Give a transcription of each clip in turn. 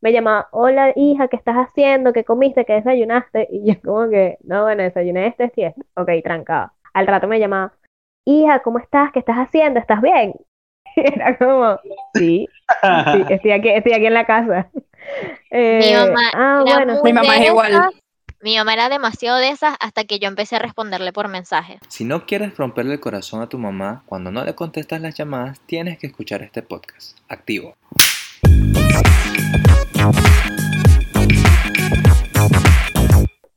me llamaba, hola hija, ¿qué estás haciendo? ¿Qué comiste? ¿Qué desayunaste? Y yo como que, no, bueno, desayuné este, este, este. Ok, trancada. Al rato me llamaba, hija, ¿cómo estás? ¿Qué estás haciendo? ¿Estás bien? Era como, sí, sí, estoy aquí, estoy aquí en la casa. mi Eh, mamá, ah, era bueno, Mi mamá es igual. esas. Mi mamá era demasiado de esas hasta que yo empecé a responderle por mensaje. Si no quieres romperle el corazón a tu mamá cuando no le contestas las llamadas, tienes que escuchar este podcast. Activo.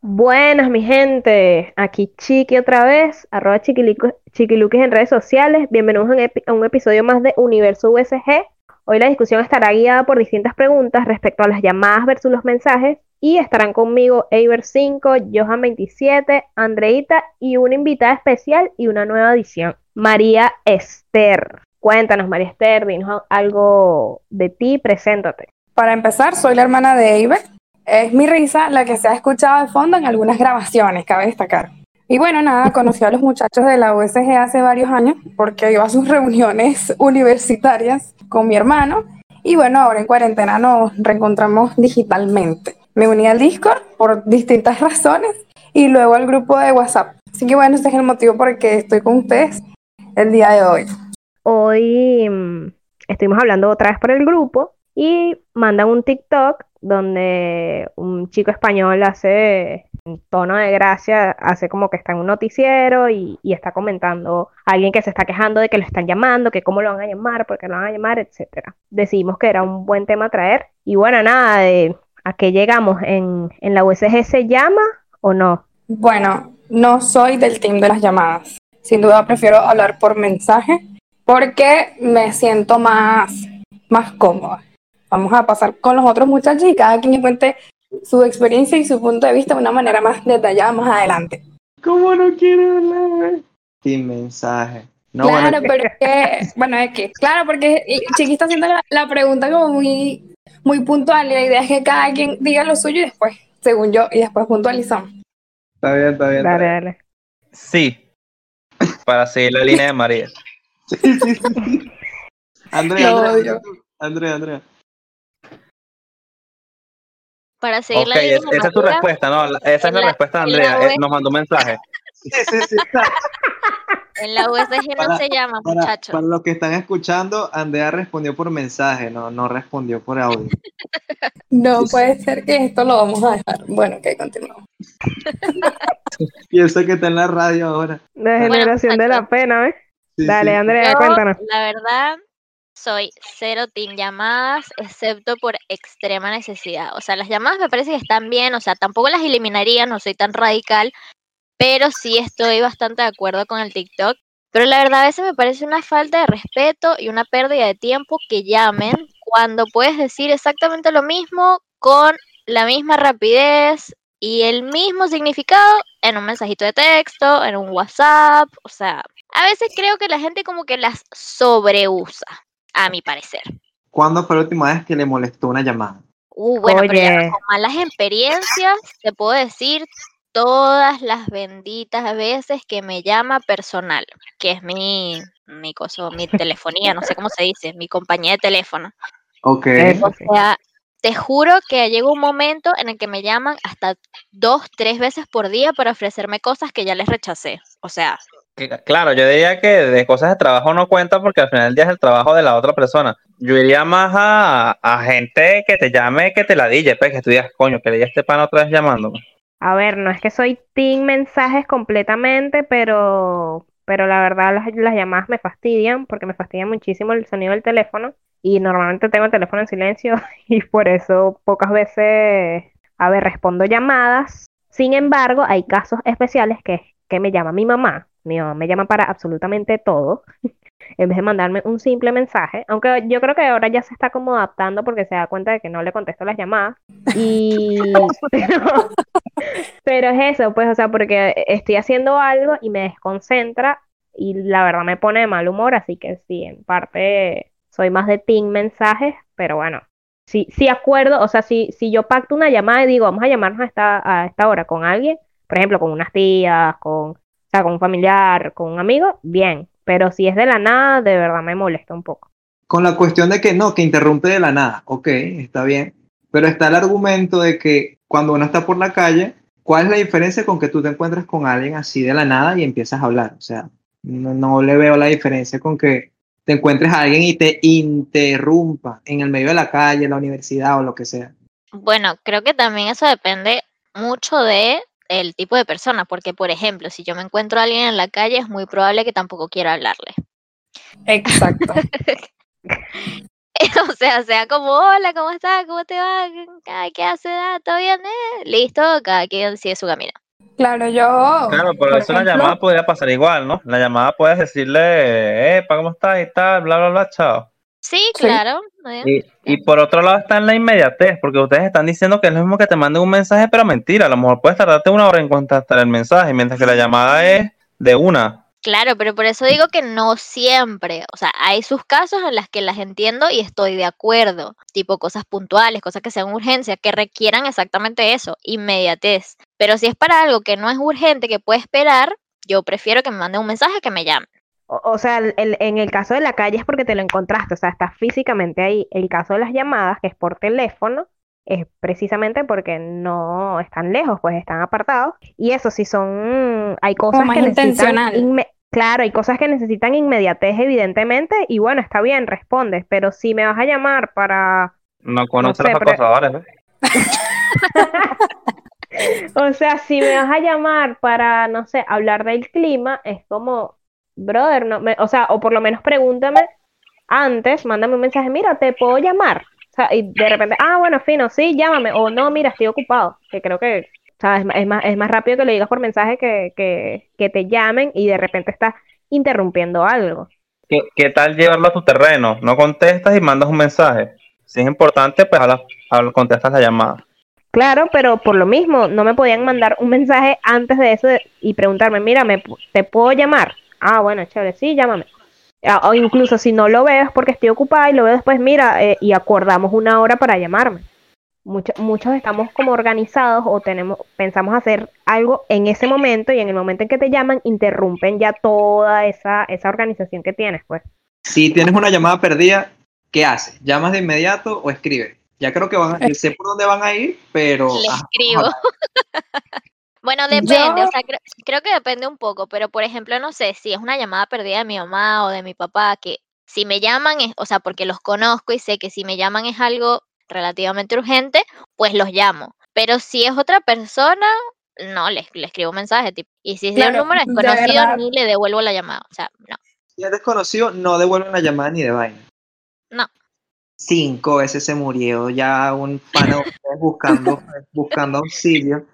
Buenas, mi gente. Aquí Chiqui otra vez, arroba chiquiluquis en redes sociales. Bienvenidos a un, epi- a un episodio más de Universo USG. Hoy la discusión estará guiada por distintas preguntas respecto a las llamadas versus los mensajes. Y estarán conmigo Eiber 5, Johan 27, Andreita y una invitada especial y una nueva edición, María Esther. Cuéntanos, María Esther, dinos algo de ti, preséntate. Para empezar, soy la hermana de Eiber. Es mi risa la que se ha escuchado de fondo en algunas grabaciones, cabe destacar. Y bueno, nada, conocí a los muchachos de la USG hace varios años porque iba a sus reuniones universitarias con mi hermano. Y bueno, ahora en cuarentena nos reencontramos digitalmente. Me uní al Discord por distintas razones y luego al grupo de WhatsApp. Así que bueno, ese es el motivo por el que estoy con ustedes el día de hoy. Hoy mm, estuvimos hablando otra vez por el grupo y mandan un TikTok donde un chico español hace un tono de gracia, hace como que está en un noticiero y, está comentando a alguien que se está quejando de que lo están llamando, que cómo lo van a llamar, por qué lo van a llamar, etcétera. Decidimos que era un buen tema traer y bueno, nada, de a qué llegamos en, en la USG se llama o no. Bueno, no soy del team de las llamadas. Sin duda prefiero hablar por mensaje porque me siento más, más cómoda. Vamos a pasar con los otros muchachos y cada quien cuente su experiencia y su punto de vista de una manera más detallada más adelante. ¿Cómo no quiere hablar? Sin mensaje. No, claro, bueno, pero es que, bueno, es que, claro, porque Chiqui está haciendo la, la pregunta como muy, muy puntual y la idea es que cada quien diga lo suyo y después, según yo, y después puntualizamos. está bien, está bien. está Dale, bien. dale. Sí, para seguir la línea de María. Sí, sí, sí. Andrea, Andrea. Andrea, Andrea. Para seguir Ok, la línea esa es tu respuesta, ¿no? Esa es la la- respuesta de Andrea. web. eh, nos mandó un mensaje. Sí, sí, sí. En la USG no Para- se llama, Para, muchachos. para los que están escuchando, Andrea respondió por mensaje, no, no respondió por audio. No puede ser que esto lo vamos a dejar. Bueno, ok, continuamos. Piensa que está en la radio ahora. La Bueno, generación de la pena, ¿ves? Sí, Dale, sí. Andrea, Yo, cuéntanos. la verdad, soy cero team llamadas, excepto por extrema necesidad. O sea, las llamadas me parece que están bien, o sea, tampoco las eliminaría, no soy tan radical, pero sí estoy bastante de acuerdo con el TikTok. Pero la verdad, a veces me parece una falta de respeto y una pérdida de tiempo que llamen cuando puedes decir exactamente lo mismo con la misma rapidez y el mismo significado en un mensajito de texto, en un WhatsApp, o sea, a veces creo que la gente como que las sobreusa, a mi parecer. ¿Cuándo fue la última vez que le molestó una llamada? Uh, bueno, pero ya con malas experiencias, te puedo decir todas las benditas veces que me llama personal, que es mi, mi coso, mi telefonía, no sé cómo se dice, mi compañía de teléfono. Ok. O sea, te juro que llega un momento en el que me llaman hasta dos, tres veces por día para ofrecerme cosas que ya les rechacé. O sea, Claro, yo diría que de cosas de trabajo no cuenta porque al final del día es el trabajo de la otra persona. Yo iría más a, a gente que te llame, que te la dille, pues, que tú digas, coño, que le di a este pan otra vez llamándome. A ver, no es que soy team mensajes completamente, pero, pero la verdad las, las llamadas me fastidian porque me fastidia muchísimo el sonido del teléfono y normalmente tengo el teléfono en silencio y por eso pocas veces, a ver, respondo llamadas. Sin embargo, hay casos especiales que, que me llama mi mamá. Mi mamá me llama para absolutamente todo. En vez de mandarme un simple mensaje, aunque yo creo que ahora ya se está como adaptando porque se da cuenta de que no le contesto las llamadas. Y pero, pero es eso, pues, o sea, porque estoy haciendo algo y me desconcentra y la verdad me pone de mal humor, así que sí, en parte soy más de team mensajes, pero bueno, sí, sí acuerdo, o sea, si, si yo pacto una llamada y digo, vamos a llamarnos a esta, a esta hora con alguien, por ejemplo, con unas tías, con, o sea, con un familiar, con un amigo, bien, pero si es de la nada, de verdad me molesta un poco. Con la cuestión de que no, que interrumpe de la nada. Ok, está bien. Pero está el argumento de que cuando uno está por la calle, ¿cuál es la diferencia con que tú te encuentres con alguien así de la nada y empiezas a hablar? O sea, no, no le veo la diferencia con que te encuentres a alguien y te interrumpa en el medio de la calle, en la universidad o lo que sea. Bueno, creo que también eso depende mucho de el tipo de persona, porque por ejemplo, si yo me encuentro a alguien en la calle, es muy probable que tampoco quiera hablarle. Exacto. o sea, sea como, hola, ¿cómo estás? ¿Cómo te va? ¿Qué haces? Ah, ¿Todo bien? Eh? Listo, cada quien sigue su camino. Claro, yo. Claro, pero por eso la ejemplo, llamada podría pasar igual, ¿no? La llamada puedes decirle, eh, ¿cómo estás? y tal, bla, bla, bla, chao. Sí, claro. Y, y por otro lado está en la inmediatez, porque ustedes están diciendo que es lo mismo que te manden un mensaje, pero mentira, a lo mejor puedes tardarte una hora en contestar el mensaje, mientras que la llamada es de una. Claro, pero por eso digo que no siempre. O sea, hay sus casos en las que las entiendo y estoy de acuerdo. Tipo cosas puntuales, cosas que sean urgencia, que requieran exactamente eso, inmediatez. Pero si es para algo que no es urgente, que puede esperar, yo prefiero que me manden un mensaje que me llamen. O, o sea, el- el- en el caso de la calle es porque te lo encontraste, o sea, estás físicamente ahí. El caso de las llamadas, que es por teléfono, es precisamente porque no están lejos, pues están apartados. Y eso sí son, hay cosas más que necesitan intencional. claro, hay cosas que necesitan inmediatez, evidentemente, y bueno, está bien, respondes, pero si me vas a llamar para, No conoce sé, los pero- acosadores, ¿ves? o sea, si me vas a llamar para, no sé, hablar del clima, es como, brother, no me, o sea, o por lo menos pregúntame antes, mándame un mensaje, mira, te puedo llamar. O sea, y de repente, ah, bueno, fino, sí, llámame, o no, mira, estoy ocupado, que creo que, o sea, es, más, es más rápido que lo digas por mensaje que, que, que te llamen y de repente estás interrumpiendo algo. ¿Qué, qué tal llevarlo a tu terreno? No contestas y mandas un mensaje. Si es importante, pues hablas- hablas- contestas la llamada. Claro, pero por lo mismo, no me podían mandar un mensaje antes de eso de- y preguntarme, mira, ¿me, ¿te puedo llamar? Ah, bueno, chévere, sí, llámame. Ah, O incluso si no lo veo es porque estoy ocupada y lo veo después, mira, eh, y acordamos una hora para llamarme. Mucho- muchos estamos como organizados o tenemos, pensamos hacer algo en ese momento y en el momento en que te llaman, interrumpen ya toda esa, esa organización que tienes, pues. Si tienes una llamada perdida, ¿qué haces? ¿Llamas de inmediato o escribes? Ya creo que van a, sé por dónde van a ir, pero... Le ajá, escribo. Bueno, depende, Yo- o sea, creo, creo que depende un poco, pero por ejemplo, no sé, si es una llamada perdida de mi mamá o de mi papá, que si me llaman, es, o sea, porque los conozco y sé que si me llaman es algo relativamente urgente, pues los llamo. Pero si es otra persona, no, le, le escribo un mensaje, tipo, y si es de un número de desconocido, ni le devuelvo la llamada, o sea, no. Si es desconocido, no devuelven la llamada ni de vaina. No. Cinco veces se murió ya un ustedes buscando, buscando auxilio.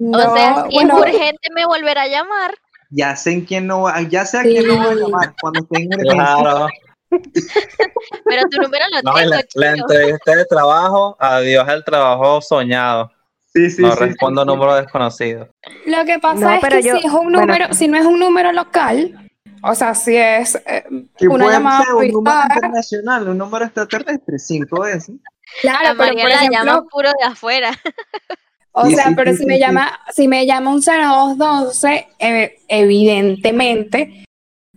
O sea, No, si bueno, es urgente, me volverá a llamar. Ya sé en quién no va, ya sé a quién no va a llamar cuando esté en. Claro. Pero tu número lo No, tengo, la, la entrevista de trabajo, adiós al trabajo soñado. Sí, sí, no sí, respondo sí, sí. número desconocido. Lo que pasa No, es pero que yo- si es un bueno. número, si no es un número local, o sea, si es eh, una llamada ser un número internacional, un número extraterrestre, cinco veces. claro, La pero por la llama ejemplo, puro de afuera. o Sí, sea, sí, pero sí, si sí, me sí. llama, si me llama un 0212, eh, evidentemente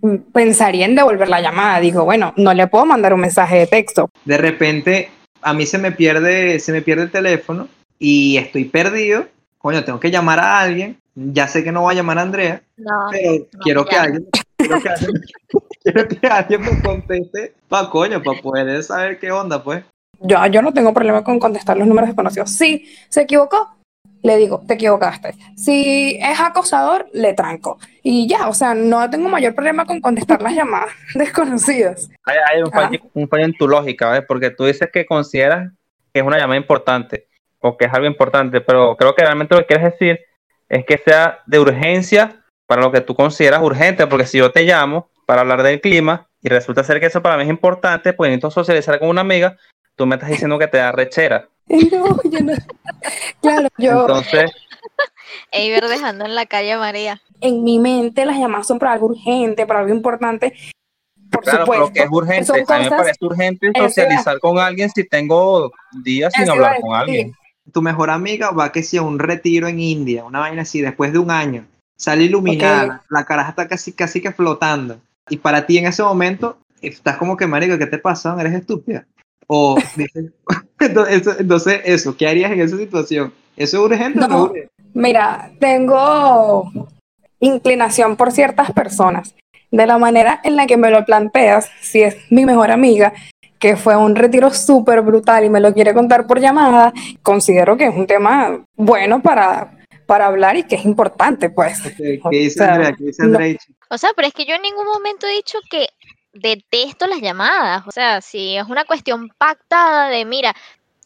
mm, pensaría en devolver la llamada. Digo, bueno, no le puedo mandar un mensaje de texto. De repente, a mí se me pierde, se me pierde el teléfono y estoy perdido. Coño, tengo que llamar a alguien. Ya sé que no voy a llamar a Andrea, No, pero no quiero que alguien, quiero que alguien, quiero que alguien me conteste pa' coño, para poder saber qué onda, pues. Yo, yo no tengo problema con contestar los números desconocidos. Si se equivocó, le digo, te equivocaste. Si es acosador, le tranco. Y ya, o sea, no tengo mayor problema con contestar las llamadas desconocidas. Hay, hay un, fallo, un fallo en tu lógica, ¿ves? Porque tú dices que consideras que es una llamada importante o que es algo importante, pero creo que realmente lo que quieres decir es que sea de urgencia para lo que tú consideras urgente, porque si yo te llamo para hablar del clima y resulta ser que eso para mí es importante, pues necesito socializar con una amiga, tú me estás diciendo que te da rechera. No, yo no. Claro, yo Entonces, Eiber dejando en la calle a María. en mi mente las llamadas son para algo urgente, para algo importante. Por claro, pero supuesto. que es urgente. son A mí me parece urgente socializar con alguien si tengo días sin hablar con alguien. Tu mejor amiga va que sea un retiro en India, una vaina así, después de un año. Sale iluminada, la caraja está casi, casi que flotando. Y para ti en ese momento, estás como que, marico, ¿qué te pasa? Eres estúpida. O dices, entonces, eso- ¿qué harías en esa situación? ¿Eso es urgente o no No. es urgente? Mira, tengo inclinación por ciertas personas. De la manera en la que me lo planteas, si es mi mejor amiga, que fue un retiro súper brutal y me lo quiere contar por llamada, considero que es un tema bueno para, para hablar y que es importante, pues. ¿Qué, O qué dice sea, Andrea? ¿Qué dice no. Andrea? O sea, pero es que yo en ningún momento he dicho que detesto las llamadas. O sea, si es una cuestión pactada de, mira,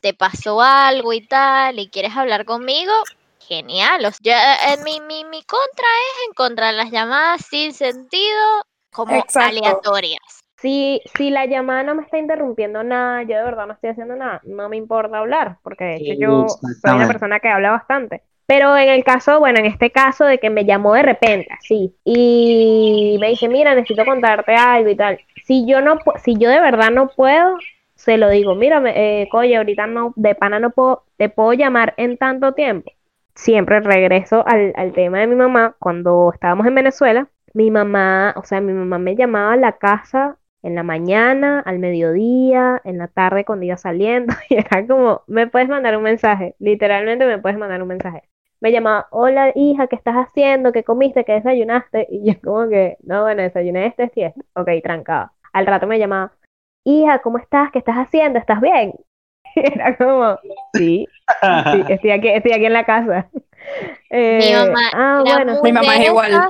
te pasó algo y tal, y quieres hablar conmigo, genial. O sea, yo, eh, mi, mi, mi contra es en contra de las llamadas sin sentido, como Exacto. aleatorias. Si, si la llamada no me está interrumpiendo nada, yo de verdad no estoy haciendo nada, no me importa hablar, porque de hecho yo soy una persona que habla bastante. Pero en el caso, bueno, en este caso de que me llamó de repente, así, y me dice, mira, necesito contarte algo y tal. Si yo no, si yo de verdad no puedo, se lo digo, mira, eh, ahorita no, de pana no puedo, te puedo llamar en tanto tiempo. Siempre regreso al, al tema de mi mamá, cuando estábamos en Venezuela, mi mamá, o sea, mi mamá me llamaba a la casa en la mañana, al mediodía, en la tarde cuando iba saliendo, y era como, me puedes mandar un mensaje, literalmente me puedes mandar un mensaje. Me llamaba, hola hija, ¿qué estás haciendo? ¿Qué comiste? ¿Qué desayunaste? Y yo como que, no, bueno, desayuné este, este y este. Ok, trancada. Al rato me llamaba, hija, ¿cómo estás? ¿Qué estás haciendo? ¿Estás bien? Era como, sí, sí, estoy aquí, estoy aquí en la casa. Eh, Mi mamá ah, era bueno, Mi mamá es igual. esas.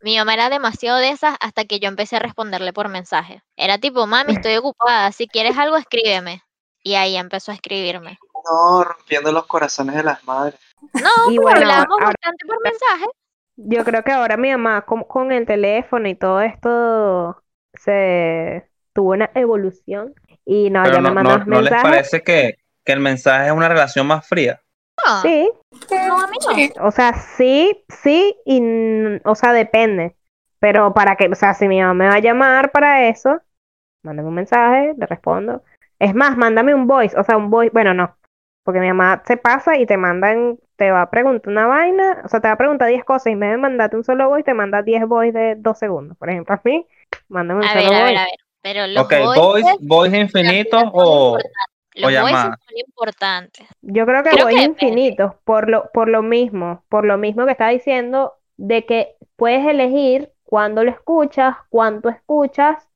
Mi mamá era demasiado de esas hasta que yo empecé a responderle por mensaje. Era tipo, mami, estoy ocupada, si quieres algo, escríbeme. Y ahí empezó a escribirme. No, rompiendo los corazones de las madres. No, Y pero bueno, hablábamos ahora- bastante por mensaje. Yo creo que ahora mi mamá con, con el teléfono y todo esto se tuvo una evolución y no, Pero ya me no, manda no, más ¿no les parece que, que el mensaje es una relación más fría? No, Sí, no, a mí no. Sí. o sea, sí, sí y o sea, depende. Pero para que, o sea, si mi mamá me va a llamar para eso, mándame un mensaje, le respondo. Es más, mándame un voice, o sea, un voice, bueno, no, porque mi mamá se pasa y te mandan, te va a preguntar una vaina, o sea, te va a preguntar 10 cosas y en vez de mandarte un solo voice, te manda 10 voice de 2 segundos. Por ejemplo, a mí, mándame un A solo ver, a ver, voice. a ver. Pero los Ok, voice, voices, voice infinito son o... Los voices llamada. son importantes. Yo creo que Creo voy que infinitos, por lo, por lo mismo, por lo mismo que estaba diciendo, de que puedes elegir cuándo lo escuchas, cuánto escuchas,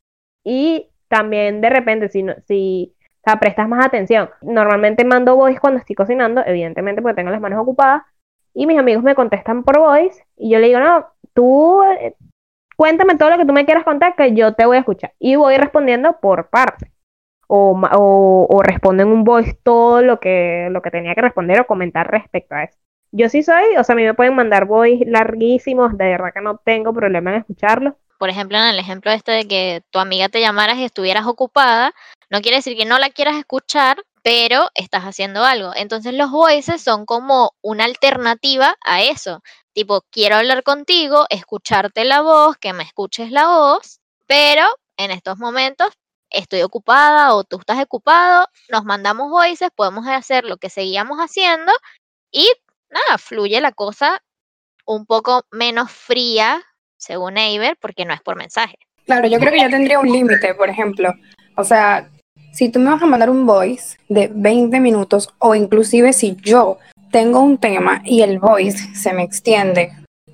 y también de repente, si, no, si o sea, prestas más atención. Normalmente mando voice cuando estoy cocinando, evidentemente porque tengo las manos ocupadas, y mis amigos me contestan por voice, y yo le digo, no, tú eh, cuéntame todo lo que tú me quieras contar, que yo te voy a escuchar. Y voy respondiendo por parte o, o, o respondo en un voice todo lo que, lo que tenía que responder o comentar respecto a eso. Yo sí soy, o sea, a mí me pueden mandar voice larguísimos, de verdad que no tengo problema en escucharlos. Por ejemplo, en el ejemplo este de que tu amiga te llamaras y estuvieras ocupada, no quiere decir que no la quieras escuchar, pero estás haciendo algo. Entonces los voices son como una alternativa a eso. Tipo, quiero hablar contigo, escucharte la voz, que me escuches la voz, pero en estos momentos estoy ocupada o tú estás ocupado, nos mandamos voices, podemos hacer lo que seguíamos haciendo y nada, fluye la cosa un poco menos fría, según Eiber, porque no es por mensaje. Claro, yo creo que yo tendría un límite, por ejemplo. O sea, si tú me vas a mandar un voice de 20 minutos o inclusive si yo tengo un tema y el voice se me extiende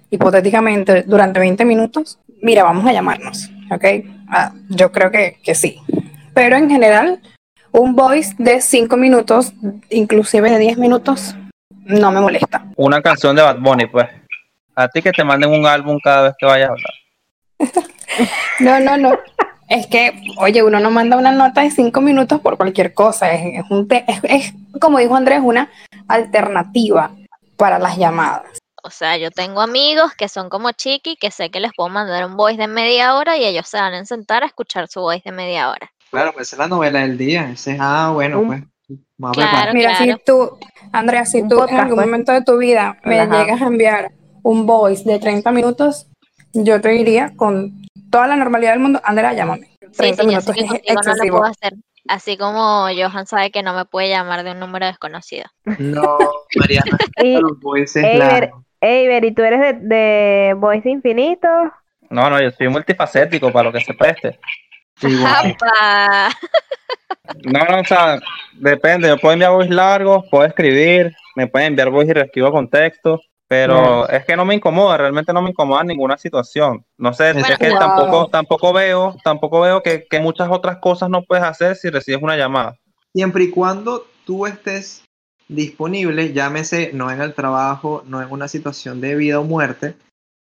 hipotéticamente durante 20 minutos, mira, vamos a llamarnos, ¿ok? Ah, yo creo que, que sí. Pero en general, un voice de 5 minutos, inclusive de 10 minutos, no me molesta. Una canción de Bad Bunny, pues. A ti que te manden un álbum cada vez que vayas a hablar. No, no, no. Es que, oye, uno no manda una nota de cinco minutos por cualquier cosa. Es, es un te- es, es, como dijo Andrés, una alternativa para las llamadas. O sea, yo tengo amigos que son como Chiqui, que sé que les puedo mandar un voice de media hora y ellos se van a sentar a escuchar su voice de media hora. Claro, pues esa es la novela del día. Ese es, ah, bueno, Un- pues. Vamos a Claro. preparar. Mira, claro. si tú, Andrea, si Un tú en algún pues. momento de tu vida me llegas a enviar un voice de 30 minutos, yo te diría con toda la normalidad del mundo, Andrea, llámame. Sí, 30 sí, yo sé que contigo no lo puedo hacer. Así como Johan sabe que no me puede llamar de un número desconocido. No, Mariana, Y, los voices Eiber, largos. Eiber, ¿y tú eres de, de voice infinito? No, no, yo soy multifacético para lo que se preste. ¡Apa! No, no, o sea, depende. Yo puedo enviar voice largos, puedo escribir, me pueden enviar voice y reescribo con texto, pero es que no me incomoda, realmente no me incomoda ninguna situación. No sé, Bueno, es que wow. tampoco, tampoco veo, tampoco veo que, que muchas otras cosas no puedes hacer si recibes una llamada. Siempre y cuando tú estés disponible, llámese no en el trabajo, no en una situación de vida o muerte,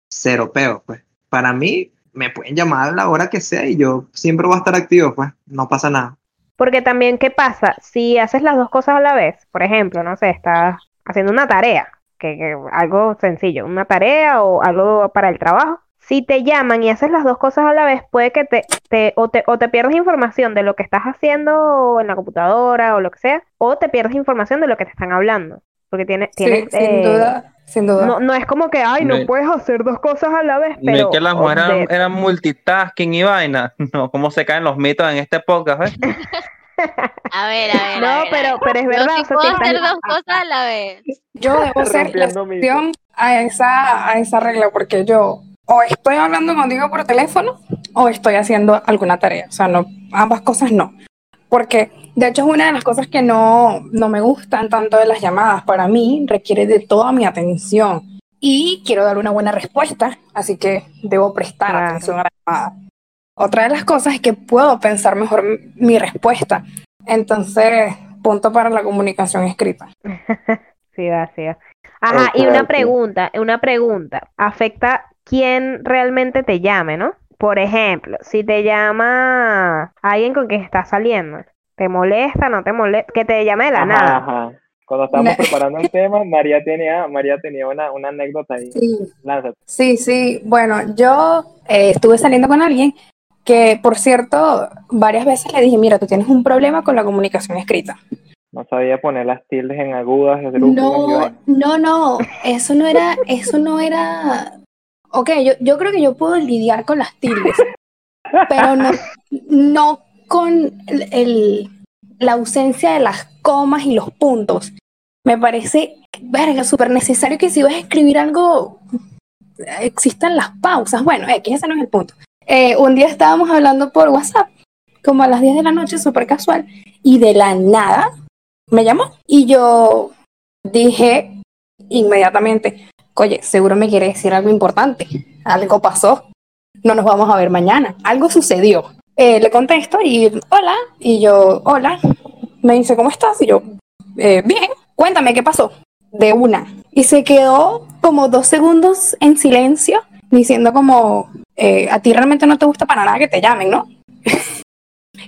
cero peo, pues. Para mí, me pueden llamar a la hora que sea y yo siempre voy a estar activo, pues. No pasa nada. Porque también, ¿qué pasa? Si haces las dos cosas a la vez, por ejemplo, no sé, estás haciendo una tarea, que, que algo sencillo, una tarea o algo para el trabajo. Si te llaman y haces las dos cosas a la vez, puede que te, te, o, te, o te pierdas información de lo que estás haciendo en la computadora o lo que sea, o te pierdes información de lo que te están hablando. Porque tiene, Sí, tienes, sin eh, duda, sin duda. No, no es como que, ay, no No- puedes hacer dos cosas a la vez, No pero es que las mujeres eran, eran multitasking y vaina. No, cómo se caen los mitos en este podcast, ¿ves? A ver, a ver. a No, ver, a pero, ver. pero es Yo verdad. sí o sea, puedo estás- hacer dos cosas a la vez. Yo debo ser la excepción a esa, a esa regla porque yo o estoy hablando contigo por teléfono o estoy haciendo alguna tarea. O sea, no, ambas cosas no. Porque de hecho es una de las cosas que no, no me gustan tanto de las llamadas. Para mí requiere de toda mi atención y quiero dar una buena respuesta, así que debo prestar Claro. atención a la llamada. Otra de las cosas es que puedo pensar mejor mi- mi respuesta. Entonces, punto para la comunicación escrita. Sí, va. Ajá, y una pregunta, una pregunta. Afecta quién realmente te llame, ¿no? Por ejemplo, si te llama alguien con quien estás saliendo, ¿te molesta, no te molesta? Que te llame de la Ajá, nada. ajá. Cuando estábamos preparando el tema, María tenía, María tenía una, una anécdota ahí. Sí, Lánzate. sí, sí. Bueno, yo eh, estuve saliendo con alguien que, por cierto, varias veces le dije, mira, tú tienes un problema con la comunicación escrita. No sabía poner las tildes en agudas, No, no, no, eso no era, eso no era. Ok, yo, yo creo que yo puedo lidiar con las tildes, pero no, no con el, el- la ausencia de las comas y los puntos. Me parece, verga, súper necesario que si vas a escribir algo, existan las pausas. Bueno, X, ese no es el punto. Eh, un día estábamos hablando por WhatsApp, como a las 10 de la noche, súper casual, y de la nada me llamó. Y yo dije inmediatamente, oye, seguro me quiere decir algo importante. Algo pasó. No nos vamos a ver mañana. Algo sucedió. Eh, le contesto y hola. Y yo, hola. Me dice, ¿cómo estás? Y yo, "Eh, bien. Cuéntame qué pasó. De una. Y se quedó como dos segundos en silencio, diciendo como, eh, a ti realmente no te gusta para nada que te llamen, ¿no?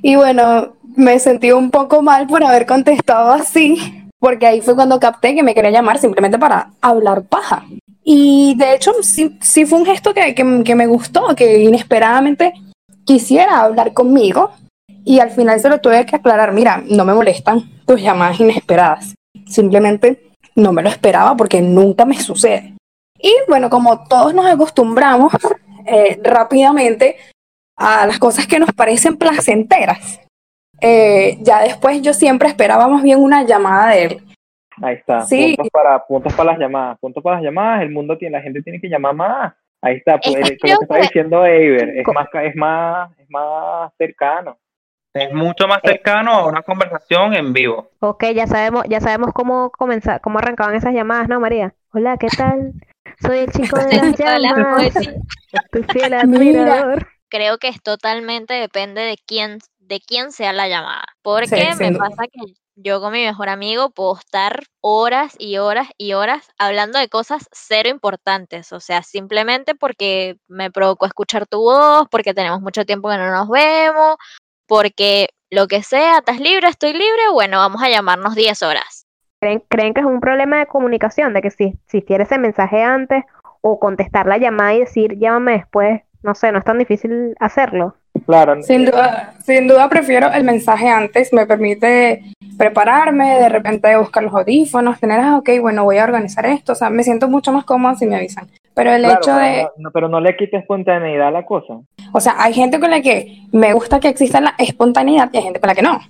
y bueno, me sentí un poco mal por haber contestado así, porque ahí fue cuando capté que me quería llamar simplemente para hablar paja. Y de hecho, sí, sí fue un gesto que, que- que me gustó, que inesperadamente quisiera hablar conmigo. Y al final se lo tuve que aclarar, mira, no me molestan tus llamadas inesperadas. Simplemente no me lo esperaba porque nunca me sucede. Y bueno, como todos nos acostumbramos eh, rápidamente a las cosas que nos parecen placenteras, eh, ya después yo siempre esperaba más bien una llamada de él. Ahí está. Sí. Puntos para, puntos para las llamadas. Puntos para las llamadas. El mundo tiene, la gente tiene que llamar más. Ahí está. Pues, Es eh, lo que está diciendo Eiber. Es más, ca- es más, es más cercano. Es mucho más cercano a una conversación en vivo. Ok, ya sabemos, ya sabemos cómo comenzar, cómo arrancaban esas llamadas, ¿no, María? Hola, ¿qué tal? Soy el chico de las llamas, tu fiel Mira. admirador. Creo que es totalmente depende de quién, de quién sea la llamada. Porque Sí, me pasa que yo con mi mejor amigo puedo estar horas y horas y horas hablando de cosas cero importantes. O sea, simplemente porque me provocó escuchar tu voz, porque tenemos mucho tiempo que no nos vemos, porque lo que sea, estás libre, estoy libre, bueno, vamos a llamarnos 10 horas. ¿Creen, creen que es un problema de comunicación, de que si existiera ese mensaje antes o contestar la llamada y decir llámame después, no sé, no es tan difícil hacerlo? Claro. Sin duda, sin duda prefiero el mensaje antes, me permite prepararme, de repente buscar los audífonos, tener, ah, ok, bueno, voy a organizar esto, o sea, me siento mucho más cómoda si me avisan. Pero el Claro, hecho pero de, no- no- pero no le quites espontaneidad a la cosa. o sea, hay gente con la que me gusta que exista la espontaneidad y hay gente con la que no.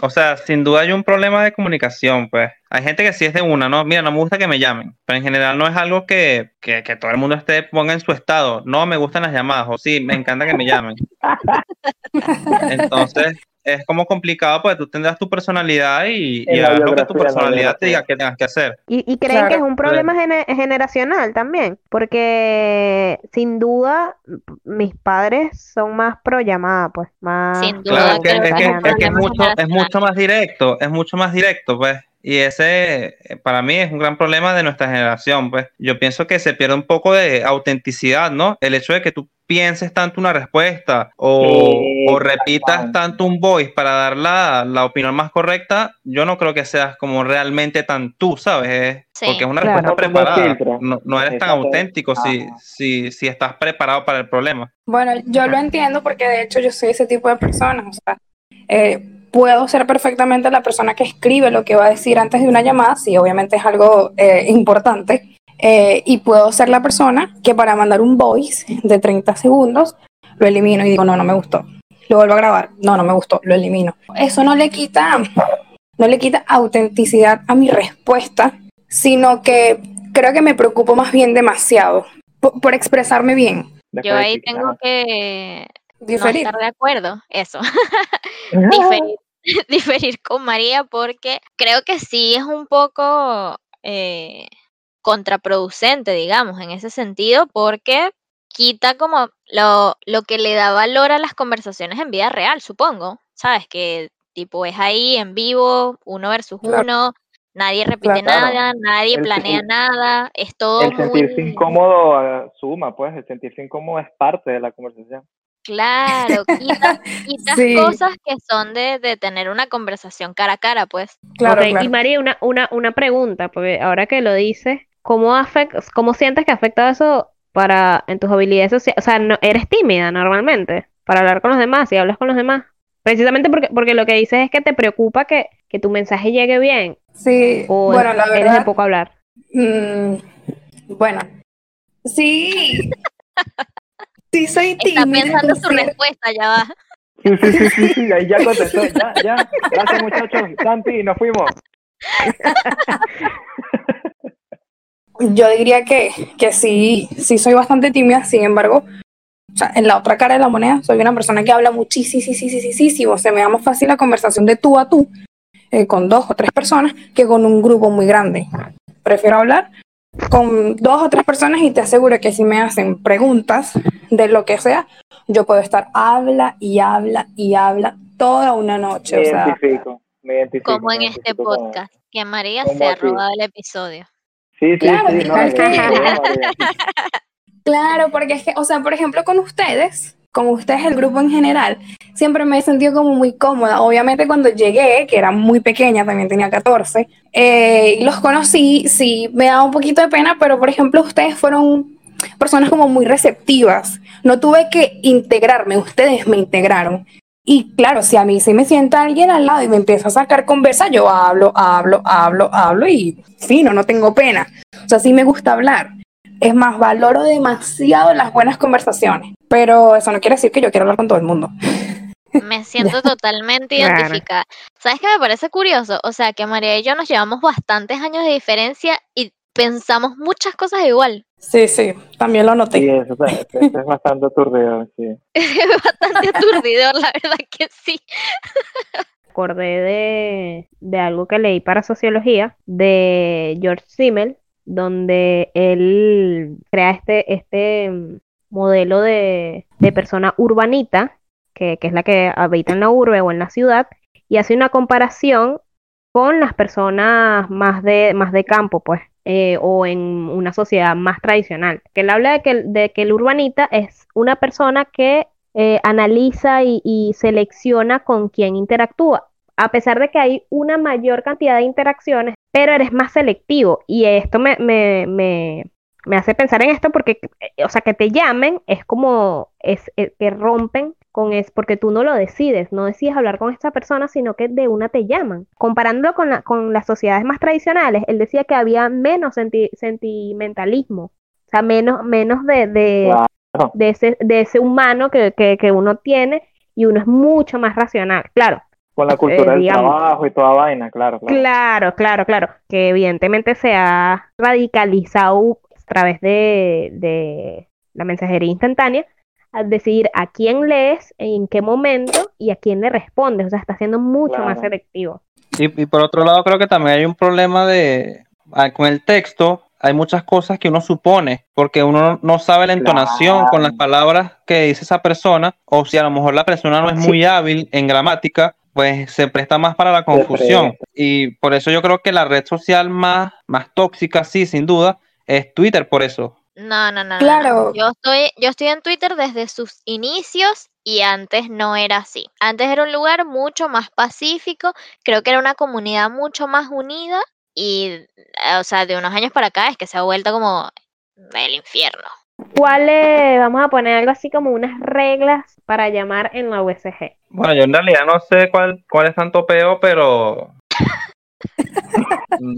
O sea, sin duda hay un problema de comunicación, pues. Hay gente que sí es de una, ¿no? Mira, no me gusta que me llamen, pero en general no es algo que, que, que todo el mundo esté, ponga en su estado. No, me gustan las llamadas, o sí, me encanta que me llamen. Entonces, es como complicado porque tú tendrás tu personalidad y, y haz lo que tu personalidad te diga que tengas que hacer. Y, y creen que es un problema gene- generacional también, porque sin duda mis padres son más pro llamada, pues, más Sin duda, Claro, es que, es que es que mucho, es mucho más directo, es mucho más directo, pues. Y ese, eh, para mí, es un gran problema de nuestra generación, pues. Yo pienso que se pierde un poco de autenticidad, ¿no? El hecho de que tú pienses tanto una respuesta o, o repitas tanto un voice para dar la, la opinión más correcta, yo no creo que seas como realmente tan tú, ¿sabes? Sí. Porque es una respuesta preparada. No, no eres tan auténtico si, si, si estás preparado para el problema. Bueno, yo lo entiendo porque de hecho yo soy ese tipo de persona. O sea, eh, puedo ser perfectamente la persona que escribe lo que va a decir antes de una llamada, si obviamente es algo eh, importante. eh, y puedo ser la persona que para mandar un voice de 30 segundos lo elimino y digo, no, no me gustó. Lo vuelvo a grabar, no, no me gustó, lo elimino. Eso no le quita, no le quita autenticidad a mi respuesta, sino que creo que me preocupo más bien demasiado por- por expresarme bien. Yo ahí tengo que no Diferir. estar de acuerdo, eso, diferir, diferir con María porque creo que sí es un poco eh, contraproducente, digamos, en ese sentido, porque quita como lo, lo que le da valor a las conversaciones en vida real, supongo, ¿sabes? Que tipo es ahí en vivo, uno versus Claro. uno, nadie repite Claro. nada, nadie El- planea el- nada, es todo El sentirse muy... incómodo eh, suma, pues, el sentirse incómodo es parte de la conversación. Claro, quitas, quitas Sí. cosas que son de, de tener una conversación cara a cara, pues. Claro, claro. Y María, una, una, una pregunta, porque ahora que lo dices, ¿cómo afecta, cómo sientes que afecta eso para en tus habilidades sociales? O sea, no, eres tímida normalmente para hablar con los demás y hablas con los demás. Precisamente porque, porque lo que dices es que te preocupa que, que tu mensaje llegue bien Sí, o bueno, la eres de verdad, poco hablar. mm, bueno, sí, sí soy Está tímida. pensando su sí. respuesta, ya va. Sí, sí, sí, sí, sí, ahí ya contestó, ya, ya. Gracias, muchachos. Santi, nos fuimos. Yo diría que, que sí, sí soy bastante tímida, sin embargo, o sea, en la otra cara de la moneda, soy una persona que habla muchísimo, se me da más fácil la conversación de tú a tú eh, con dos o tres personas que con un grupo muy grande. Prefiero hablar con dos o tres personas y te aseguro que si me hacen preguntas de lo que sea, yo puedo estar habla y habla y habla toda una noche. Me O sea, identifico, me identifico. Como en este podcast, que María se ha robado el episodio. Sí, sí, Claro, sí, no, María. Claro, porque es que, o sea, por ejemplo, con ustedes, con ustedes, el grupo en general, siempre me he sentido como muy cómoda. Obviamente cuando llegué, que era muy pequeña, también tenía 14, eh, los conocí, sí, me daba un poquito de pena, pero por ejemplo, ustedes fueron personas como muy receptivas. No tuve que integrarme, ustedes me integraron. Y claro, si a mí se me sienta alguien al lado y me empieza a sacar conversa, yo hablo, hablo, hablo, hablo y fino, no tengo pena. O sea, sí me gusta hablar. Es más, valoro demasiado las buenas conversaciones, pero eso no quiere decir que yo quiera hablar con todo el mundo. Me siento totalmente Claro. identificada. ¿Sabes qué me parece curioso? O sea, que María y yo nos llevamos bastantes años de diferencia y pensamos muchas cosas igual. Sí, sí, también lo Sí, noté. eso, sea, eso es bastante aturdidor, sí. Es bastante aturdidor, la verdad que sí. acordé de, de algo que leí para sociología de George Simmel, donde él crea este, este mm, modelo de, de persona urbanita, que, que es la que habita en la urbe o en la ciudad, y hace una comparación con las personas más de, más de campo, pues, eh, o en una sociedad más tradicional. Que él habla de que, de que el urbanita es una persona que eh, analiza y, y selecciona con quién interactúa a pesar de que hay una mayor cantidad de interacciones, pero eres más selectivo. Y esto me, me, me, me hace pensar en esto porque, eh, o sea, que te llamen es como es, eh, que rompen con es porque tú no lo decides, no decides hablar con esta persona, sino que de una te llaman. Comparándolo con, la, con las sociedades más tradicionales, él decía que había menos senti- sentimentalismo, o sea, menos, menos de, de, de ese, de ese humano que, que, que uno tiene y uno es mucho más racional. Claro, Con la cultura Eh, del digamos. trabajo y toda vaina, claro, claro. Claro, claro, claro. Que evidentemente se ha radicalizado a través de, de la mensajería instantánea, a decidir a quién lees, en qué momento y a quién le respondes. O sea, está siendo mucho más selectivo. Y, y por otro lado, creo que también hay un problema de ah, con el texto. Hay muchas cosas que uno supone, porque uno no- no sabe la entonación con las palabras que dice esa persona, o si a lo mejor la persona no es muy hábil en gramática, pues se presta más para la confusión. Y por eso yo creo que la red social más, más tóxica, sí, sin duda, es Twitter, por eso. No, no, no. Claro. Yo estoy, yo estoy en Twitter desde sus inicios y antes no era así. Antes era un lugar mucho más pacífico, creo que era una comunidad mucho más unida y, o sea, de unos años para acá es que se ha vuelto como el infierno. ¿Cuáles, vamos a poner algo así como unas reglas para llamar en la USG? Bueno, yo en realidad no sé cuál, cuál es tanto peo, pero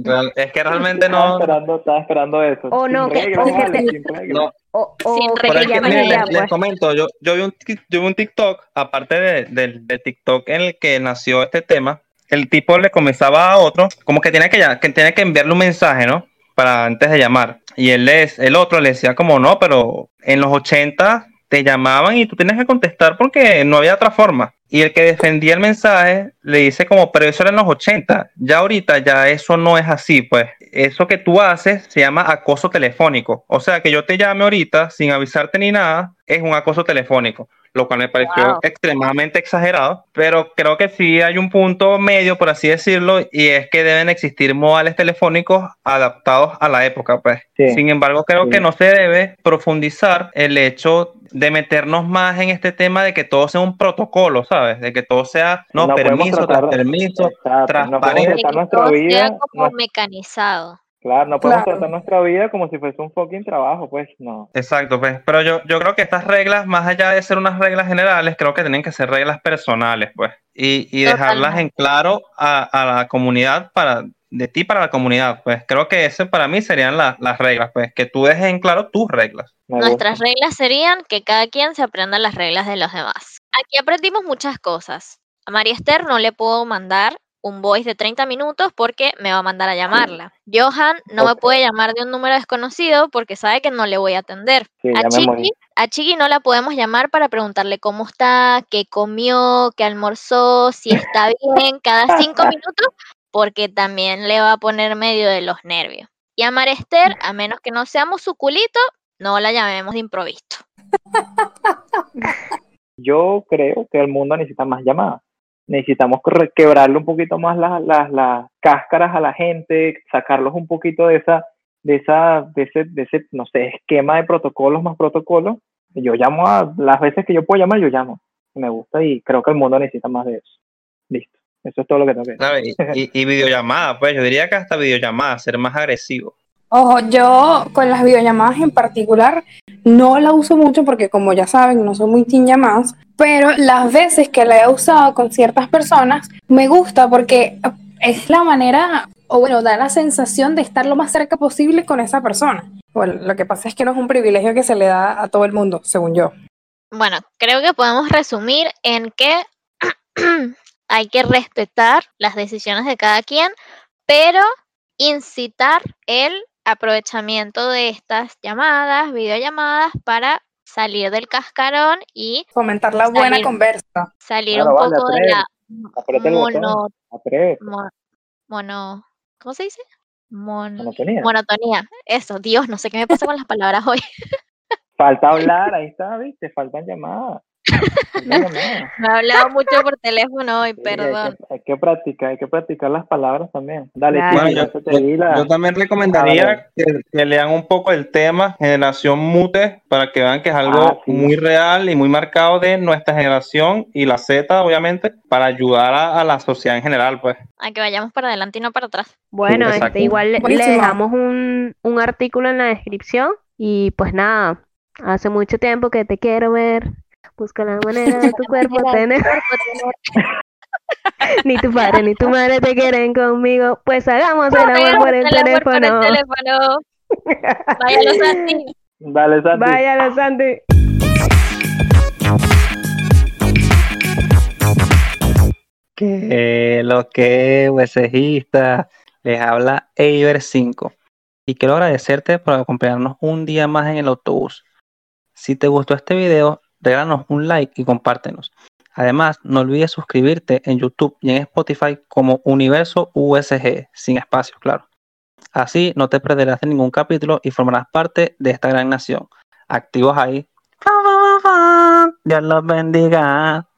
real- es que realmente Estaba no. esperando, estaba esperando eso. O Sin no, que- reglas, o que vale, te- sin reglas. No, O, o Sin es que, miren, les, les comento, yo, yo vi un, yo vi un TikTok, aparte de, del- del TikTok en el que nació este tema, el tipo le comenzaba a otro, como que tiene que, ya- que tiene que enviarle un mensaje, ¿no? Para antes de llamar. Y él les, el otro le decía como, no, pero en los 80 te llamaban y tú tienes que contestar porque no había otra forma. Y el que defendía el mensaje le dice como, pero eso era en los 80, ya ahorita ya eso no es así, pues eso que tú haces se llama acoso telefónico. O sea, que yo te llame ahorita sin avisarte ni nada, es un acoso telefónico, lo cual me pareció Wow. extremadamente exagerado, pero creo que sí hay un punto medio, por así decirlo, y es que deben existir modales telefónicos adaptados a la época, pues. Sí. Sin embargo, creo Sí. que no se debe profundizar el hecho de meternos más en este tema de que todo sea un protocolo, ¿sabes? De que todo sea, no, No permiso tratar- tras permiso, Exacto, no transparente. Que todo sea vida, como no- mecanizado. Claro, no podemos Claro. tratar nuestra vida como si fuese un fucking trabajo, pues no. Exacto, pues. Pero yo, yo creo que estas reglas, más allá de ser unas reglas generales, creo que tienen que ser reglas personales, pues. Y, y dejarlas en claro a, a la comunidad para, de ti para la comunidad, pues. Creo que ese para mí serían la- las reglas, pues. Que tú dejes en claro tus reglas. Me Nuestras gusta. reglas serían que cada quien se aprenda las reglas de los demás. Aquí aprendimos muchas cosas. A María Esther no le puedo mandar un voice de 30 minutos porque me va a mandar a llamarla. Johan no me puede llamar de un número desconocido porque sabe que no le voy a atender. Sí, A. Chiqui, a Chiqui no la podemos llamar para preguntarle cómo está, qué comió, qué almorzó, si está bien, cada cinco minutos, porque también le va a poner medio de los nervios. Y a María Esther, a menos que no seamos su culito, no la llamemos de improviso. Yo creo que el mundo necesita más llamadas. Necesitamos quebrarle un poquito más las, las, las cáscaras a la gente, sacarlos un poquito de esa, de esa, de ese, de ese, no sé, esquema de protocolos más protocolos. Yo llamo a las veces que yo puedo llamar, yo llamo. Me gusta y creo que el mundo necesita más de eso. Listo. Eso es todo lo que tengo que decir. y, y videollamada, pues. Yo diría que hasta videollamada, ser más agresivo. Ojo, yo con las videollamadas en particular no la uso mucho porque como ya saben, no soy muy team llamadas, pero las veces que la he usado con ciertas personas me gusta porque es la manera, o bueno, da la sensación de estar lo más cerca posible con esa persona. Bueno, lo que pasa es que no es un privilegio que se le da a todo el mundo, según yo. Bueno, creo que podemos resumir en que hay que respetar las decisiones de cada quien, pero incitar el aprovechamiento de estas llamadas, videollamadas, para salir del cascarón y Fomentar la buena Salir. conversa. salir Claro, un vale, poco de la mono, mono, ¿cómo se dice? Mon- Monotonía. monotonía. Eso, Dios, no sé qué me pasa con las palabras hoy. Falta hablar, ahí está, viste, faltan llamadas. Llamadas. Me he hablado mucho por teléfono hoy, Sí, hay, perdón. que, hay que practicar, hay que practicar las palabras también. Dale, Bueno, yo, yo- di la- yo también recomendaría que, que lean un poco el tema Generación Mute para que vean que es algo Ah, sí. muy real y muy marcado de nuestra generación y la Z, obviamente, para ayudar a, a la sociedad en general, pues. A que vayamos para adelante y no para atrás. Bueno, exacto. este, igual le- dejamos un, un artículo en la descripción y pues nada, hace mucho tiempo que te quiero ver. Busca la manera de tu cuerpo tener. Ni tu padre ni tu madre te quieren conmigo. Pues hagamos el amor por el El amor por el teléfono. teléfono. Váyalo, Santi. Dale, Santi. Váyalo, Santi. Que lo que USGista les habla Eiber 5 y quiero agradecerte por acompañarnos un día más en el autobús. Si te gustó este video, regálanos un like y compártenos. Además, no olvides suscribirte en YouTube y en Spotify como Universo USG, sin espacio, claro. Así no te perderás de ningún capítulo y formarás parte de esta gran nación. Activos ahí. Dios los bendiga.